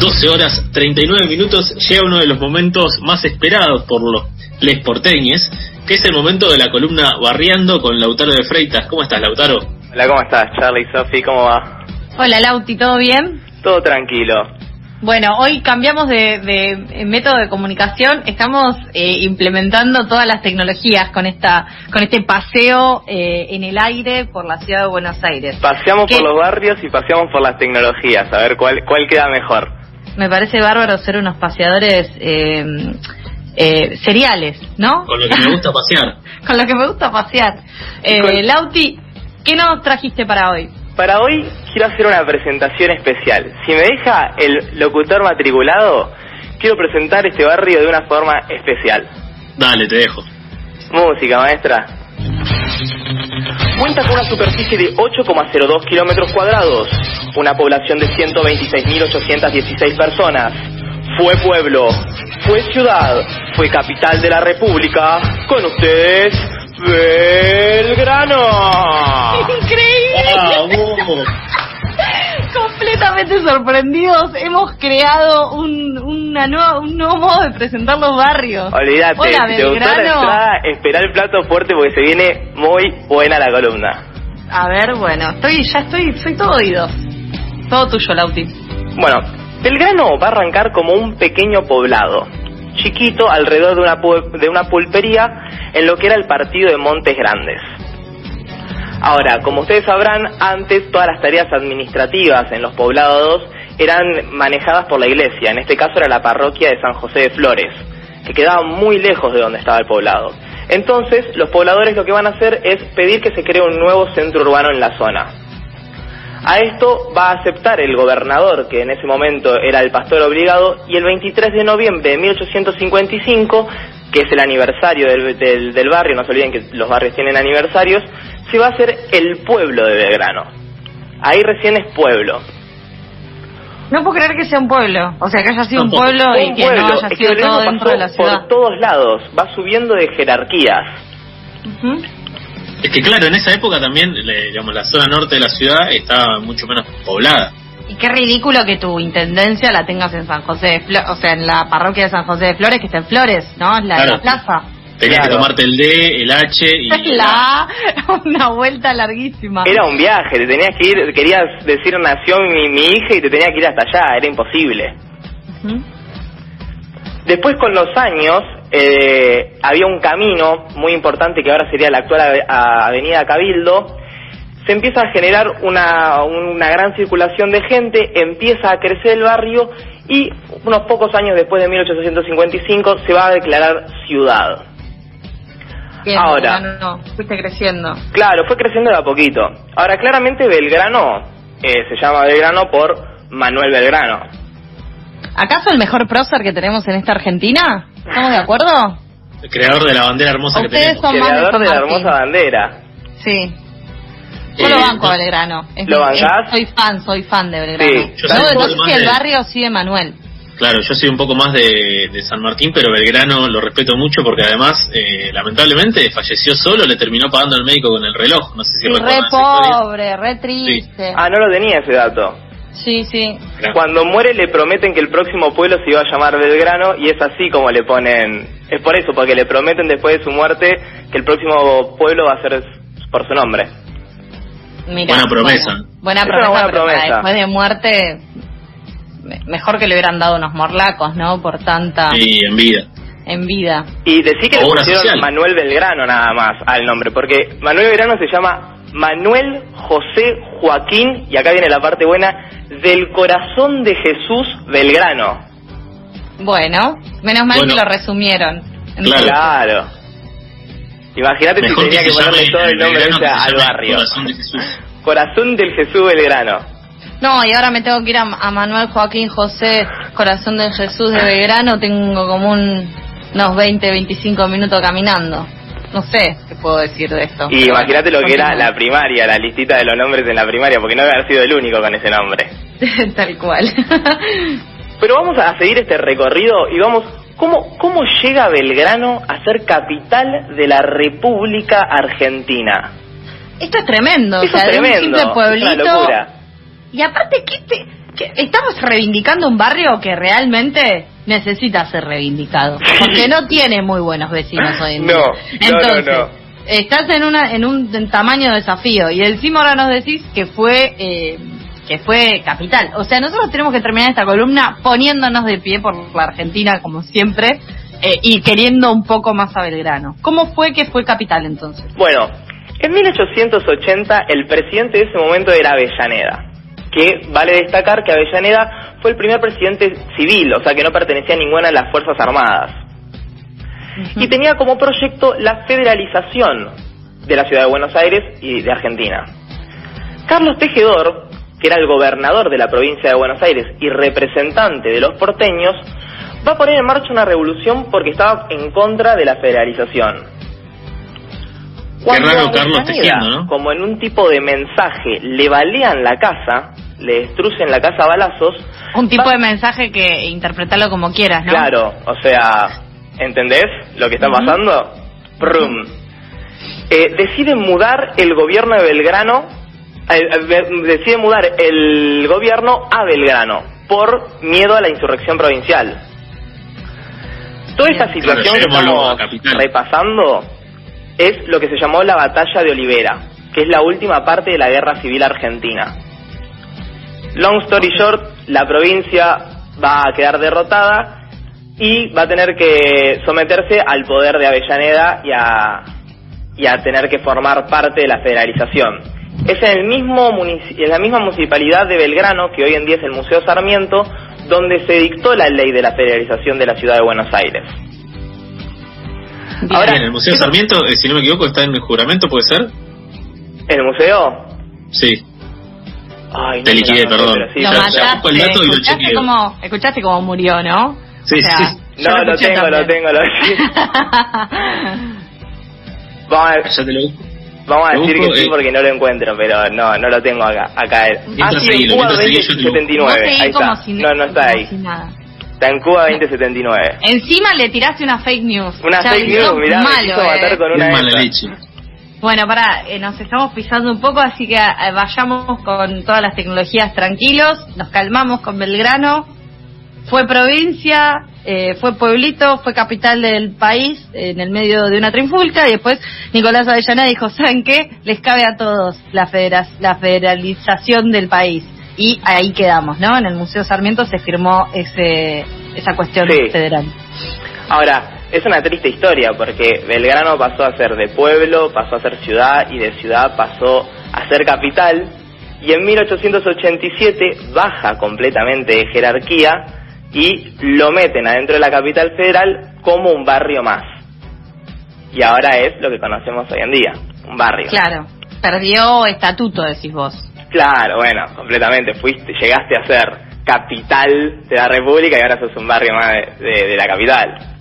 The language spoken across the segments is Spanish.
12 horas 39 minutos llega uno de los momentos más esperados por los les porteñes, que es el momento de la columna Barriando con Lautaro de Freitas. ¿Cómo estás, Lautaro? Hola, ¿cómo estás, Charlie, Sofi? ¿Cómo va? Hola, Lauti, ¿todo bien? Todo tranquilo. Bueno, hoy cambiamos de, de método de comunicación. Estamos eh, implementando todas las tecnologías con esta, con este paseo eh, en el aire por la ciudad de Buenos Aires. Paseamos ¿Qué? por los barrios y paseamos por las tecnologías, a ver cuál, cuál queda mejor. Me parece bárbaro ser unos paseadores eh, eh, seriales, ¿no? Con lo que me gusta pasear. Con lo que me gusta pasear. Eh, con- Lauti, ¿qué nos trajiste para hoy? Para hoy quiero hacer una presentación especial. Si me deja el locutor matriculado, quiero presentar este barrio de una forma especial. Dale, te dejo. Música, maestra. Cuenta con una superficie de 8,02 kilómetros cuadrados, una población de 126.816 personas. Fue pueblo, fue ciudad, fue capital de la República. Con ustedes, Belgrano. ¡Increíble! ¡Vamos! Completamente sorprendidos, hemos creado un, una nueva, un nuevo modo de presentar los barrios. Olvídate, Hola, si te gustó la Belgrano. entrada, esperá el plato fuerte porque se viene muy buena la columna. A ver, bueno, estoy, ya estoy, soy todo oídos. Todo tuyo, Lauti. Bueno, Belgrano va a arrancar como un pequeño poblado, chiquito alrededor de una, de una pulpería en lo que era el partido de Montes Grandes. Ahora, como ustedes sabrán, antes todas las tareas administrativas en los poblados eran manejadas por la iglesia, en este caso era la parroquia de San José de Flores, que quedaba muy lejos de donde estaba el poblado. Entonces, los pobladores lo que van a hacer es pedir que se cree un nuevo centro urbano en la zona. A esto va a aceptar el gobernador, que en ese momento era el pastor obligado, y el 23 de noviembre de 1855, que es el aniversario del, del- barrio, no se olviden que los barrios tienen aniversarios, se va a hacer el pueblo de Belgrano. Ahí recién es pueblo. No puedo creer que sea un pueblo, o sea, que haya sido un pueblo y que pueblo, no haya es que sido todo dentro de la ciudad. por todos lados, va subiendo de jerarquías. Ujú. Es que claro, en esa época también, le- digamos, la zona norte de la ciudad estaba mucho menos poblada. Y qué ridículo que tu intendencia la tengas en San José de Flores, o sea, en la parroquia de San José de Flores, que está en Flores, ¿no? La, Claro. la plaza. Tenías Claro. que tomarte el D, el H y... La A, una vuelta larguísima. Era un viaje, te tenías que ir, querías decir nació mi, mi hija y te tenías que ir hasta allá, era imposible. Después con los años eh, había un camino muy importante que ahora sería la actual Avenida Cabildo. Se empieza a generar una, una gran circulación de gente, empieza a crecer el barrio y unos pocos años después de 1855 se va a declarar ciudad. Ahora. fuiste creciendo. Claro, fue creciendo de a poquito. Ahora, claramente Belgrano eh, se llama Belgrano por Manuel Belgrano. ¿Acaso el mejor prócer que tenemos en esta Argentina? ¿Estamos de acuerdo? El creador de la bandera hermosa que Ustedes tenemos. son más de Creador de la hermosa bandera. Sí. Yo Eh, lo banco a no. Belgrano. Es ¿Lo mi- bancás? es- soy fan, soy fan de Belgrano. Sí, yo no, no sé si el barrio sí de Manuel. Claro, yo soy un poco más de, de San Martín, pero Belgrano lo respeto mucho porque además, eh, lamentablemente, falleció solo, le terminó pagando al médico con el reloj. No sé si Sí, re pobre, re triste. Ah, no lo tenía ese dato. Sí, sí. Claro. Cuando muere le prometen que el próximo pueblo se iba a llamar Belgrano y es así como le ponen... Es por eso, porque le prometen después de su muerte que el próximo pueblo va a ser por su nombre. Mira, Buena promesa. buena promesa, buena pero para promesa. después de muerte, mejor que le hubieran dado unos morlacos, ¿no? Por tanta Y en vida. en vida. Y decí que le pusieron social. Manuel Belgrano nada más al nombre, porque Manuel Belgrano se llama Manuel José Joaquín, y acá viene la parte buena, del corazón de Jesús Belgrano. Bueno, menos mal Bueno. que lo resumieron. Claro. Claro. Imagínate si tenía que, ponerle todo el nombre ese al barrio. Corazón de Jesús. Corazón del Jesús Belgrano. No, y ahora me tengo que ir a, a Manuel Joaquín José, Corazón de Jesús de Belgrano. Tengo como un, unos 20, 25 minutos caminando. No sé qué puedo decir de esto. Y imagínate lo que era la primaria, la listita de los nombres en la primaria, porque no haber sido el único con ese nombre. Tal cual. Pero vamos a seguir este recorrido y vamos, ¿cómo, cómo llega Belgrano a ser capital de la República Argentina? Esto es tremendo. Eso o sea, es de un tremendo, simple pueblito. Y aparte, ¿qué te- estamos reivindicando un barrio que realmente necesita ser reivindicado, porque no tiene muy buenos vecinos hoy en día. No, Entonces, no, no, no. estás en una en un tamaño desafío y encima ahora nos decís que fue eh, que fue capital. O sea, nosotros tenemos que terminar esta columna poniéndonos de pie por la Argentina como siempre eh, y queriendo un poco más a Belgrano. ¿Cómo fue que fue capital entonces? Bueno, en 1880 el presidente de ese momento era Avellaneda, que vale destacar que Avellaneda fue el primer presidente civil, o sea que no pertenecía a ninguna de las Fuerzas Armadas. Y tenía como proyecto la federalización de la ciudad de Buenos Aires y de Argentina. Carlos Tejedor, que era el gobernador de la provincia de Buenos Aires y representante de los porteños, va a poner en marcha una revolución porque estaba en contra de la federalización. Qué raro a Carlos Tejiendo, ¿no? Como en un tipo de mensaje, le balean la casa, le destruyen la casa a balazos. Un tipo va- de mensaje que interpretarlo como quieras, ¿no? Claro, o sea, ¿entendés lo que está pasando? Prum. Eh, decide mudar el gobierno de Belgrano, eh, eh, decide mudar el gobierno a Belgrano por miedo a la insurrección provincial. Toda esta Bien. situación Claro, que estamos repasando es lo que se llamó la batalla de Olivera, que es la última parte de la guerra civil argentina. Long story short, la provincia va a quedar derrotada y va a tener que someterse al poder de Avellaneda y a, y a tener que formar parte de la federalización. Es en, el mismo en la misma municipalidad de Belgrano, que hoy en día es el Museo Sarmiento, donde se dictó la ley de la federalización de la ciudad de Buenos Aires. Bien. Ahora- Bien, el Museo eso- Sarmiento, eh, si no me equivoco, está en el juramento, ¿puede ser? ¿El museo? Sí. Ay, Te liquidé, anoté, perdón. sí, lo ya- busco el mataste, dato y lo escuchaste chequeo. cómo, escuchaste cómo murió, ¿no? Sí, O sea, sí. No, lo tengo, lo tengo, lo Vamos a, Ya te lo busco. vamos a decir busco, que sí eh. porque no lo encuentro, pero no, no lo tengo acá. acá ah, Mientras sí, en seguilo, Cuba mientras seguí, yo te lo busco. 2079. Vos seguís Ahí como está. si- no, no está ahí. si nada. Está en Cuba 2079. Encima le tiraste una fake news. Una Ya fake news, mirá, me malo, quiso eh. matar con una mala leche. Bueno, para, nos estamos pisando un poco, así que eh, vayamos con todas las tecnologías tranquilos, nos calmamos con Belgrano. Fue provincia, eh, fue pueblito, fue capital del país, en el medio de una trifulca, y después Nicolás Avellaneda dijo, ¿saben qué? Les cabe a todos la, federa- la federalización del país. Y ahí quedamos, ¿no? En el Museo Sarmiento se firmó ese, esa cuestión Sí. federal. Ahora, es una triste historia porque Belgrano pasó a ser de pueblo, pasó a ser ciudad y de ciudad pasó a ser capital y en 1887 baja completamente de jerarquía y lo meten adentro de la capital federal como un barrio más. Y ahora es lo que conocemos hoy en día, un barrio. Claro, perdió estatuto, decís vos. Claro, bueno, completamente. Fuiste, llegaste a ser capital de la República y ahora sos un barrio más de, la capital.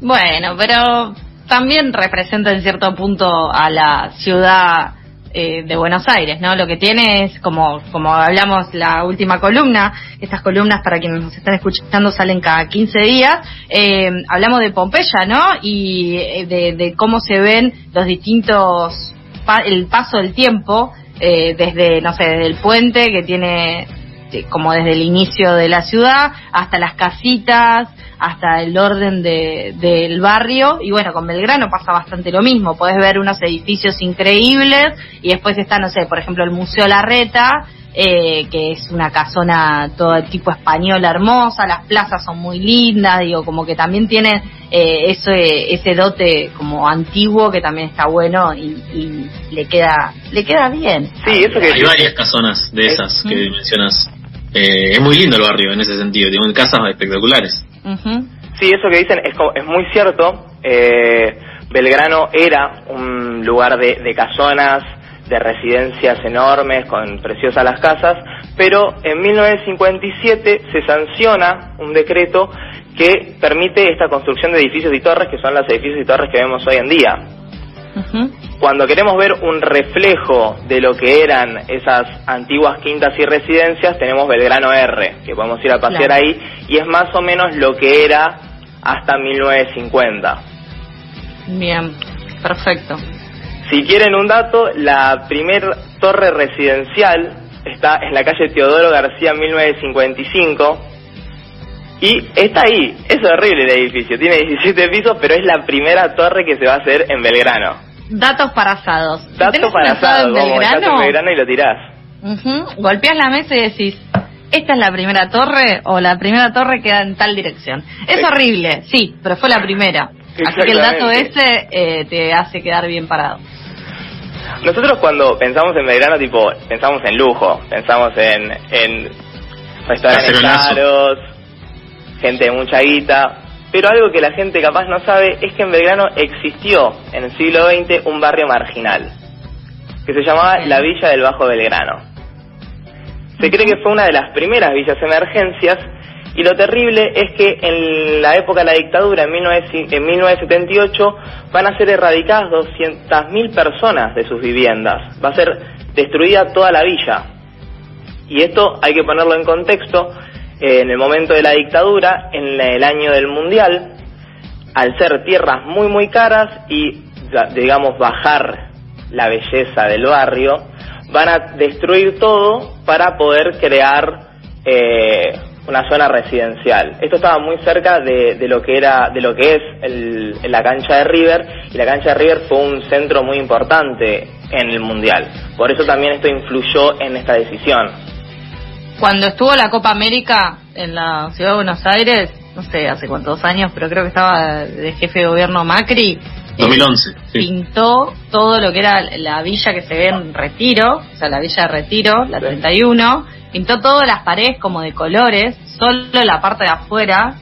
Bueno, pero también representa en cierto punto a la ciudad eh, de Buenos Aires, ¿no? Lo que tiene es, como, como hablamos la última columna, estas columnas para quienes nos están escuchando salen cada 15 días, eh, hablamos de Pompeya, ¿no? Y eh, de, de cómo se ven los distintos, el paso del tiempo, eh, desde, no sé, desde el puente que tiene eh, como desde el inicio de la ciudad hasta las casitas, hasta el orden de- del barrio. Y bueno, con Belgrano pasa bastante lo mismo. Podés ver unos edificios increíbles y después está, no sé, por ejemplo, el Museo Larreta, eh, que es una casona todo tipo española hermosa. Las plazas son muy lindas, digo, como que también tiene eh, ese, ese dote como antiguo que también está bueno y, y le queda le queda bien. Sí, eso que Hay varias casonas de esas que mencionas. Eh, es muy lindo el barrio en ese sentido, tiene casas espectaculares. Ujú. Sí, eso que dicen es, es muy cierto. Eh, Belgrano era un lugar de, de casonas, de residencias enormes, con preciosas las casas, pero en 1957 se sanciona un decreto que permite esta construcción de edificios y torres, que son los edificios y torres que vemos hoy en día. Cuando queremos ver un reflejo de lo que eran esas antiguas quintas y residencias, tenemos Belgrano R, que podemos ir a pasear Claro. ahí, y es más o menos lo que era hasta 1950. Bien, perfecto. Si quieren un dato, la primer torre residencial está en la calle Teodoro García 1955 y está ahí. Es horrible el edificio, tiene 17 pisos, pero es la primera torre que se va a hacer en Belgrano. Datos para asados. Si Dato tenés un para asado asado, en como estás en Belgrano, Belgrano y lo tirás. ujú, golpeás la mesa y decís, esta es la primera torre o la primera torre queda en tal dirección. Es Sí. horrible, sí, pero fue la primera. Así que el dato ese eh, te hace quedar bien parado. Nosotros cuando pensamos en Belgrano, tipo, pensamos en lujo, pensamos en, en restaurantes caros, gente de mucha guita, pero algo que la gente capaz no sabe es que en Belgrano existió en el siglo XX un barrio marginal, que se llamaba la Villa del Bajo Belgrano. Se cree que fue una de las primeras villas emergencias y lo terrible es que en la época de la dictadura, en, 19 en 1978, van a ser erradicadas 200.000 personas de sus viviendas. Va a ser destruida toda la villa. Y esto hay que ponerlo en contexto. En el momento de la dictadura, en el año del Mundial, al ser tierras muy muy caras y digamos bajar la belleza del barrio, van a destruir todo para poder crear eh, una zona residencial. Esto estaba muy cerca de, de lo que era, de lo que es el- la cancha de River y la cancha de River fue un centro muy importante en el mundial. Por eso también esto influyó en esta decisión. Cuando estuvo la Copa América en la ciudad de Buenos Aires, no sé hace cuántos años, pero creo que estaba de jefe de gobierno Macri, eh, 2011. Sí. pintó todo lo que era la villa que se ve en Retiro, o sea, la villa de Retiro, la Sí. 31, pintó todas las paredes como de colores, solo la parte de afuera,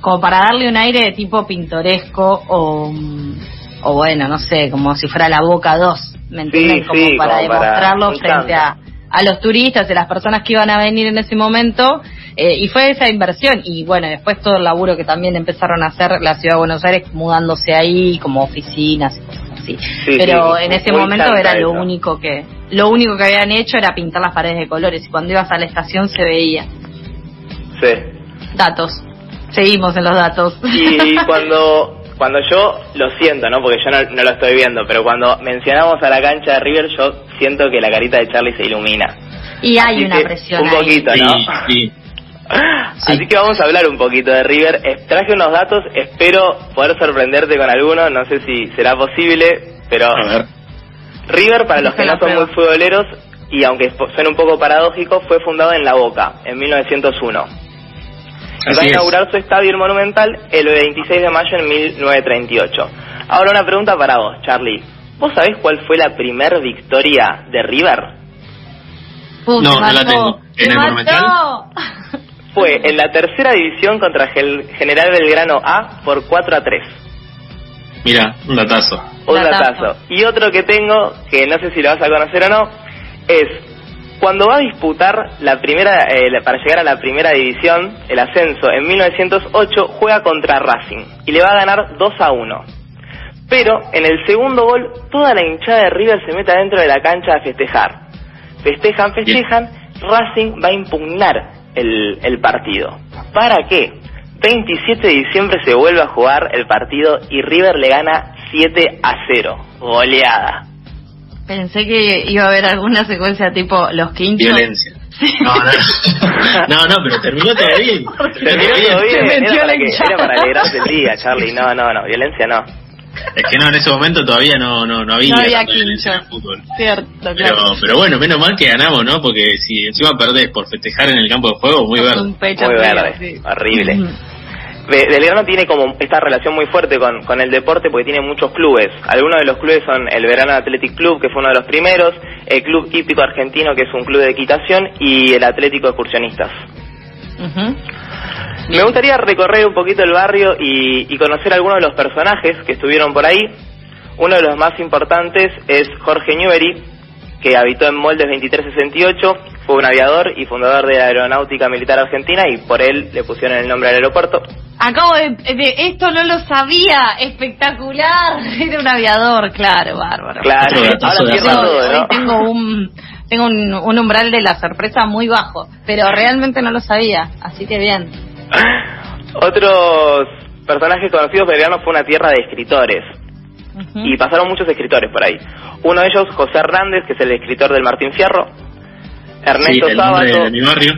como para darle un aire de tipo pintoresco o, mm, o bueno, no sé, como si fuera la Boca 2, ¿me entienden? Sí, como sí, para como demostrarlo frente a. a los turistas y las personas que iban a venir en ese momento, eh, y fue esa inversión, y bueno, después todo el laburo que también empezaron a hacer la ciudad de Buenos Aires mudándose ahí, como oficinas y cosas así. Sí, Pero sí, en ese momento era lo único que, lo único que habían hecho era pintar las paredes de colores, y cuando ibas a la estación se veía. Sí. Datos. Seguimos en los datos. Y cuando cuando yo lo siento, ¿no? Porque yo no, no lo estoy viendo, pero cuando mencionamos a la cancha de River, yo siento que la carita de Charlie se ilumina. y hay Así una que, presión Un ahí. poquito, ¿no? Sí, sí. Así que vamos a hablar un poquito de River. Traje unos datos, espero poder sorprenderte con alguno, no sé si será posible, pero A ver. River, para los que no son muy futboleros, y aunque suene un poco paradójico, fue fundado en La Boca, en 1901. Y va a es. inaugurar su estadio monumental el 26 de mayo en 1938. Ahora una pregunta para vos, Charlie. ¿Vos sabés cuál fue la primer victoria de River? No, no la tengo. te ¿En el mató. Fue en la tercera división contra General Belgrano A por 4 a 3. Mira, un datazo. Un Datazo. datazo. Y otro que tengo, que no sé si lo vas a conocer o no, es cuando va a disputar la primera, eh, la- para llegar a la primera división, el ascenso, en 1908 juega contra Racing y le va a ganar 2 a 1. Pero en el segundo gol, toda la hinchada de River se mete adentro de la cancha a festejar. Festejan, festejan, Racing va a impugnar el, el partido. ¿Para qué? 27 de diciembre se vuelve a jugar el partido y River le gana 7 a 0. Goleada. Pensé que iba a haber alguna secuencia tipo los quinchos. Violencia. No, no, no, no, pero terminó todo bien. Terminó todo bien. Se metió Era la para, que, era para alegrarse el día, Charlie. No, no, no. Violencia no. Es que no, en ese momento todavía no, no, no había, No había violencia en el fútbol. Cierto, Pero, claro. pero bueno, menos mal que ganamos, ¿no? Porque si encima perdés por festejar en el campo de juego, muy Un verde. pecho Muy verde. sí. Horrible. Belgrano tiene como esta relación muy fuerte con, con el deporte porque tiene muchos clubes. Algunos de los clubes son el Verano Athletic Club, que fue uno de los primeros, el Club Hípico Argentino, que es un club de equitación, y el Atlético Excursionistas. Me gustaría recorrer un poquito el barrio y, y conocer algunos de los personajes que estuvieron por ahí. Uno de los más importantes es Jorge Newbery, que habitó en Moldes 2368, fue un aviador y fundador de la Aeronáutica Militar Argentina y por él le pusieron el nombre al aeropuerto. Acabo de, de- Esto no lo sabía. Espectacular. Era un aviador, claro, bárbaro. Claro, ahora de acuerdo. todo, tengo un tengo un, un umbral de la sorpresa muy bajo, pero realmente no lo sabía, así que bien. Otros personajes conocidos, Belgrano fue una tierra de escritores Y pasaron muchos escritores por ahí. Uno de ellos, José Hernández, que es el escritor del Martín Fierro. Ernesto sí, el nombre Sábato. de mi barrio.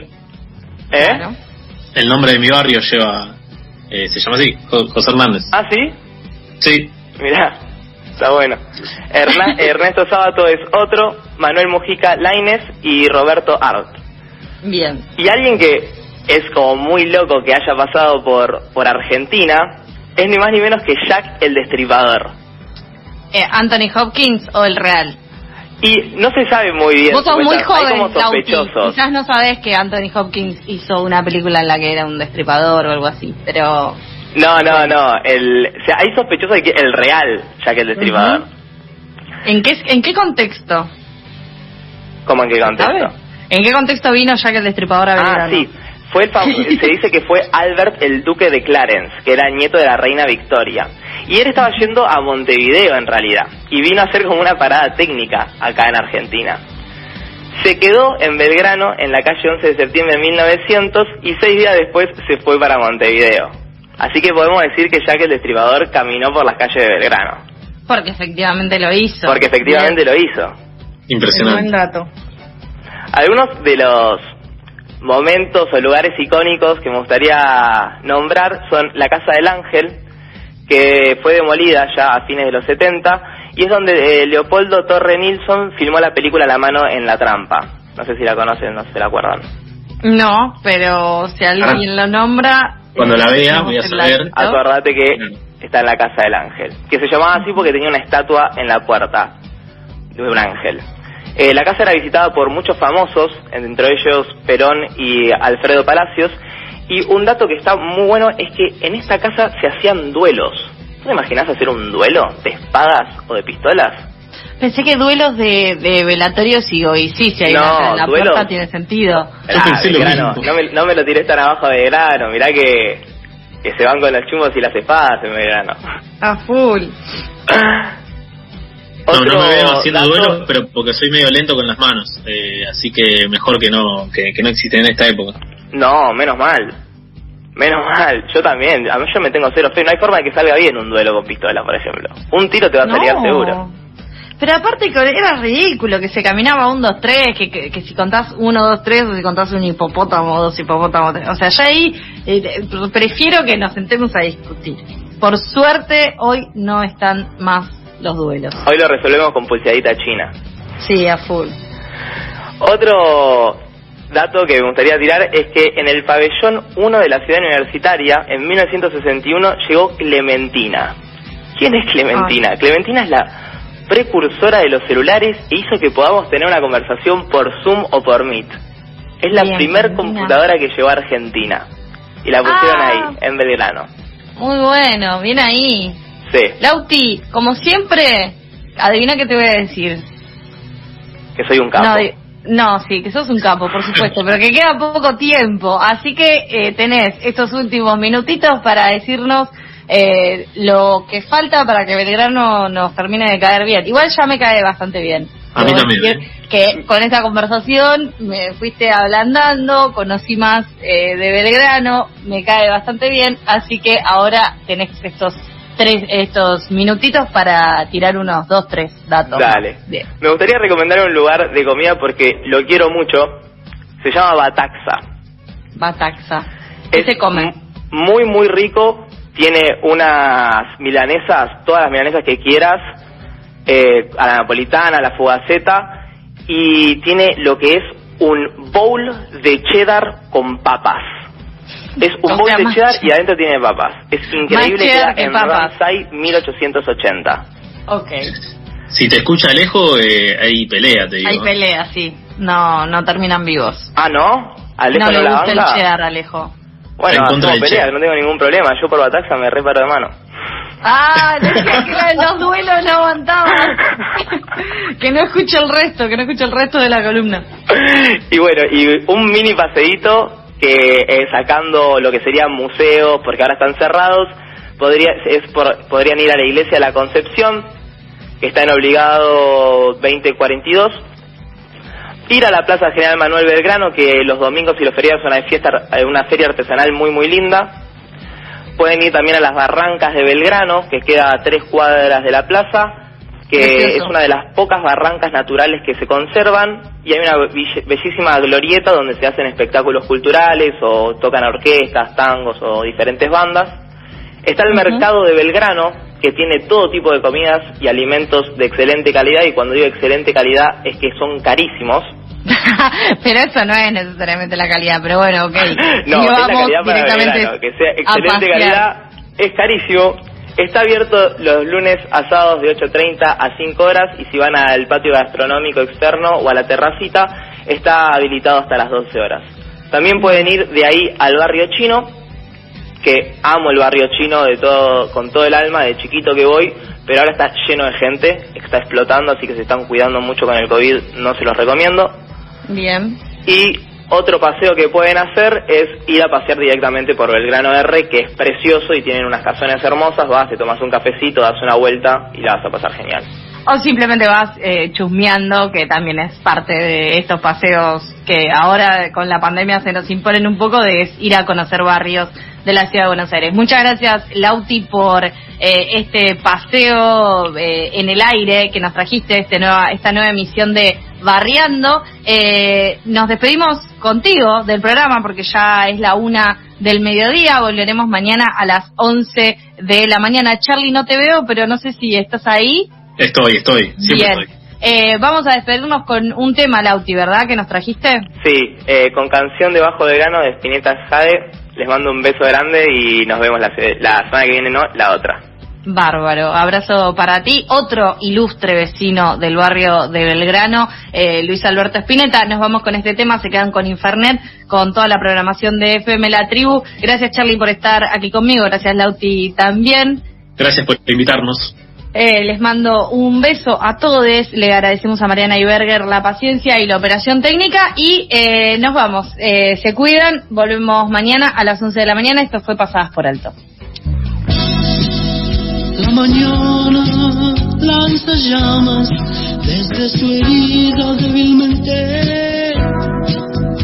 ¿Eh? Claro. El nombre de mi barrio lleva. eh, se llama así, Jo- José Hernández. Ah, sí. Sí, Mirá, está bueno. Erna- Ernesto Sábato es otro, Manuel Mujica Laines y Roberto Art. Bien. Y alguien que es como muy loco que haya pasado por, por Argentina es ni más ni menos que Jack el Destripador. Eh, ¿Anthony Hopkins o el real? Y no se sabe muy bien. Vos sos muy joven, Lauti. Quizás no sabés que Anthony Hopkins hizo una película en la que era un destripador o algo así, pero... No, no, no. El, o sea, hay sospechosos de que el real Jack el Destripador. ¿En qué, ¿En qué contexto? ¿Cómo en qué contexto? ¿Sabes? ¿En qué contexto vino Jack el Destripador a Ah, sí. Fue el se dice que fue Albert el duque de Clarence, que era nieto de la reina Victoria. Y él estaba yendo a Montevideo en realidad. Y vino a hacer como una parada técnica acá en Argentina. Se quedó en Belgrano en la calle 11 de septiembre de 1900 y seis días después se fue para Montevideo. Así que podemos decir que Jack el Destripador caminó por las calles de Belgrano. Porque efectivamente lo hizo. Porque efectivamente lo hizo. Buen impresionante. dato. Algunos de los momentos o lugares icónicos que me gustaría nombrar son la Casa del Ángel, que fue demolida ya a fines de los 70, y es donde eh, Leopoldo Torre Nilsson filmó la película La mano en la trampa. No sé si la conocen, no sé si la acuerdan. No, pero si alguien lo nombra... Cuando la vea, voy a saber. Acordate que está en la Casa del Ángel, que se llamaba así porque tenía una estatua en la puerta de un ángel. Eh, la casa era visitada por muchos famosos, entre ellos Perón y Alfredo Palacios, y un dato que está muy bueno es que en esta casa se hacían duelos. ¿No te imaginas hacer un duelo de espadas o de pistolas? Pensé que duelos de, de velatorios y hoy sí, si hay No, en la duelos. puerta tiene sentido. Yo pensé lo Belgrano, mismo. no, me, no me lo tiré tan abajo de Belgrano, mirá que, que se van con los chumos y las espadas en Belgrano. A full. No, no me veo haciendo dato- duelos, pero porque soy medio lento con las manos. eh, así que mejor que no que, que no existen en esta época. No, menos mal. Menos mal, yo también. A mí yo me tengo cero fe. No hay forma de que salga bien un duelo con pistola, por ejemplo. Un tiro te va a salir No. seguro. Pero aparte que era ridículo que se caminaba un, dos, tres, que, que, que si contás uno, dos, tres, o si contás un hipopótamo, dos hipopótamos, tres. O sea, ya ahí eh, prefiero que nos sentemos a discutir. Por suerte, hoy no están más los duelos. Hoy lo resolvemos con pulseadita china. Sí, a full. Otro dato que me gustaría tirar es que en el pabellón 1 de la ciudad universitaria, en 1961, llegó Clementina. ¿Quién es Clementina? Clementina es la precursora de los celulares e hizo que podamos tener una conversación por Zoom o por Meet. Es la Bien, primer computadora que llegó a Argentina. Y la pusieron Ah. ahí, en Belgrano. Muy bueno, bien ahí. Sí, Lauti, como siempre, adivina qué te voy a decir. que soy un capo. No, no, sí, que sos un capo, por supuesto, pero que queda poco tiempo. Así que eh, tenés estos últimos minutitos para decirnos eh, lo que falta para que Belgrano nos termine de caer bien. Igual ya me cae bastante bien. A mí también, decir ¿eh? Que con esta conversación me fuiste ablandando, conocí más eh, de Belgrano, me cae bastante bien, así que ahora tenés estos tres, estos minutitos para tirar unos dos, tres datos. Dale. Bien. Me gustaría recomendar un lugar de comida porque lo quiero mucho. Se llama Bataxa. Bataxa. ¿Qué Es se come? Muy, muy rico. Tiene unas milanesas, todas las milanesas que quieras, eh, a la napolitana, a la fugaceta, y tiene lo que es un bowl de cheddar con papas. Es un O bowl de cheddar che- y adentro tiene papas. Es increíble, cheddar que en papas. Ramsay 1880. Ok. Si te escucha lejos, eh, hay pelea, te digo. Hay pelea, sí. No, no terminan vivos. Ah, ¿no? ¿Alejo no no, le la gusta el cheddar, Alejo. Bueno, del pelea, cheddar. no tengo ningún problema. Yo por Bataxa me reparo de mano. Ah, decía que los duelos no aguantaba. que no escuche el resto, que no escuche el resto de la columna. y bueno, y un mini paseíto que eh, sacando lo que serían museos, porque ahora están cerrados, podría, es por- podrían ir a la iglesia de la Concepción, que está en obligado 2042. Ir a la Plaza General Manuel Belgrano, que los domingos y los feriados son una fiesta, eh, una feria artesanal muy muy linda. Pueden ir también a las Barrancas de Belgrano, que queda a tres cuadras de la plaza. que es una de las pocas barrancas naturales que se conservan y hay una bellísima glorieta donde se hacen espectáculos culturales o tocan orquestas, tangos o diferentes bandas. Está el mercado de Belgrano, que tiene todo tipo de comidas y alimentos de excelente calidad y cuando digo excelente calidad es que son carísimos. pero eso no es necesariamente la calidad, pero bueno, ok. no, es la calidad para Belgrano, que sea excelente calidad es carísimo Está abierto los lunes asados de 8.30 a 5 horas y si van al patio gastronómico externo o a la terracita, está habilitado hasta las 12 horas. También pueden ir de ahí al barrio chino, que amo el barrio chino de todo, con todo el alma, de chiquito que voy, pero ahora está lleno de gente, está explotando, así que se están cuidando mucho con el COVID, no se los recomiendo. Bien. Y otro paseo que pueden hacer es ir a pasear directamente por Belgrano R, que es precioso y tienen unas casonas hermosas. Vas, te tomas un cafecito, das una vuelta y la vas a pasar genial. O simplemente vas eh, chusmeando, que también es parte de estos paseos que ahora con la pandemia se nos imponen un poco, de ir a conocer barrios de la ciudad de Buenos Aires. Muchas gracias, Lauti, por eh, este paseo eh, en el aire que nos trajiste, este nueva, esta nueva emisión de Barriando. Eh, nos despedimos contigo del programa porque ya es la una del mediodía. Volveremos mañana a las once de la mañana. Charlie, no te veo, pero no sé si estás ahí. Estoy, estoy. Bien. Eh, vamos a despedirnos con un tema, Lauti, ¿verdad? Que nos trajiste. Sí, eh, con canción de Bajo de Gano de Spinetta Jade. Les mando un beso grande y nos vemos la, la semana que viene, no, la otra. Bárbaro, abrazo para ti. Otro ilustre vecino del barrio de Belgrano, eh, Luis Alberto Espineta. Nos vamos con este tema, se quedan con Infernet, con toda la programación de FM La Tribu. Gracias Charlie por estar aquí conmigo, gracias Lauti también. Gracias por invitarnos. Eh, les mando un beso a todos. Le agradecemos a Mariana Iberger la paciencia y la operación técnica. Y eh, nos vamos. se cuidan. Volvemos mañana a las 11 de la mañana. Esto fue Pasadas por Alto. La mañana lanza llamas desde su herida débilmente.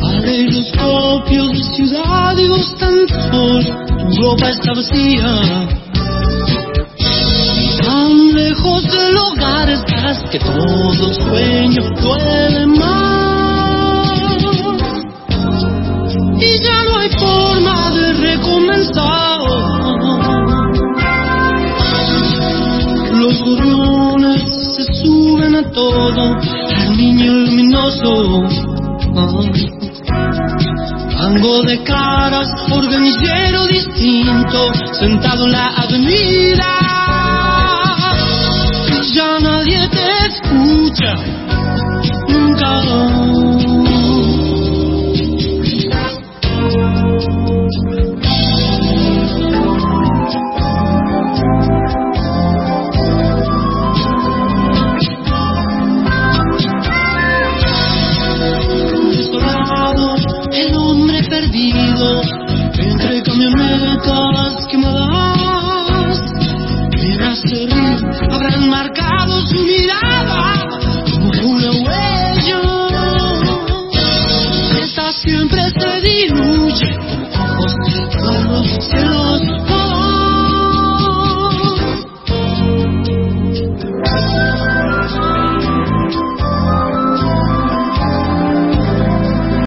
Aleidoscopio de ciudad y solo, tu ropa está vacía. Tan lejos del hogar estás que todo sueño duele más. Y ya no hay forma de recomenzar. Gorriones se suben a todo, al luminoso. Tango de caras, organillero distinto, sentado en la avenida. Ya nadie te escucha,